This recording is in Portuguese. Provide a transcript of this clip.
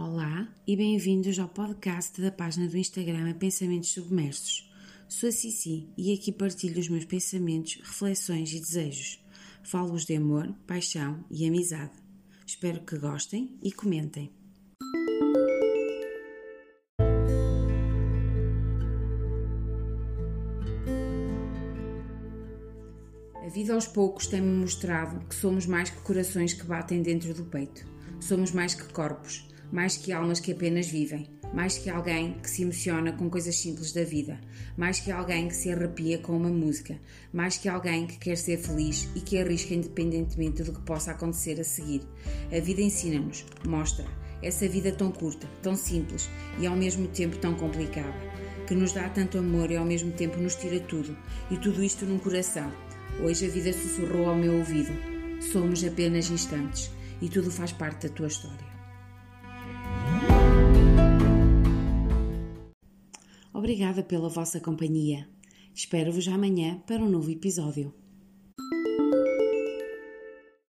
Olá e bem-vindos ao podcast da página do Instagram Pensamentos Submersos. Sou a Cici e aqui partilho os meus pensamentos, reflexões e desejos. Falo-vos de amor, paixão e amizade. Espero que gostem e comentem. A vida aos poucos tem-me mostrado que somos mais que corações que batem dentro do peito. Somos mais que corpos, mais que almas que apenas vivem, mais que alguém que se emociona com coisas simples da vida, mais que alguém que se arrepia com uma música, mais que alguém que quer ser feliz e que arrisca independentemente do que possa acontecer a seguir. A vida ensina-nos, mostra, essa vida tão curta, tão simples e ao mesmo tempo tão complicada, que nos dá tanto amor e ao mesmo tempo nos tira tudo, e tudo isto num coração. Hoje a vida sussurrou ao meu ouvido: somos apenas instantes e tudo faz parte da tua história. Obrigada pela vossa companhia. Espero-vos amanhã para um novo episódio.